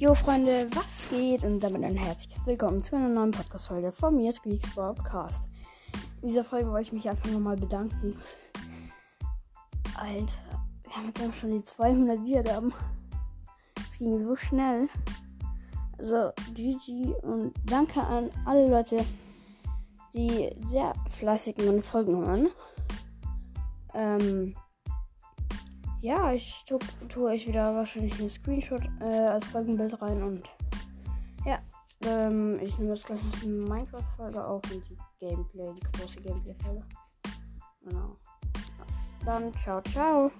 Jo Freunde, was geht? Und damit ein herzliches Willkommen zu einer neuen Podcast-Folge von mir, Squeaks Broadcast. In dieser Folge wollte ich mich einfach nochmal bedanken. Alter, wir haben jetzt schon die 200 Wiedergaben. Es ging so schnell. Also, GG und danke an alle Leute, die sehr fleißig meine Folgen hören. Ähm, ja, ich tue, tue euch wieder wahrscheinlich einen Screenshot äh, als Folgenbild rein und ja, ähm, ich nehme jetzt gleich eine Minecraft-Folge auf und die Gameplay, die große Gameplay-Folge. Genau. Ja, dann ciao, ciao.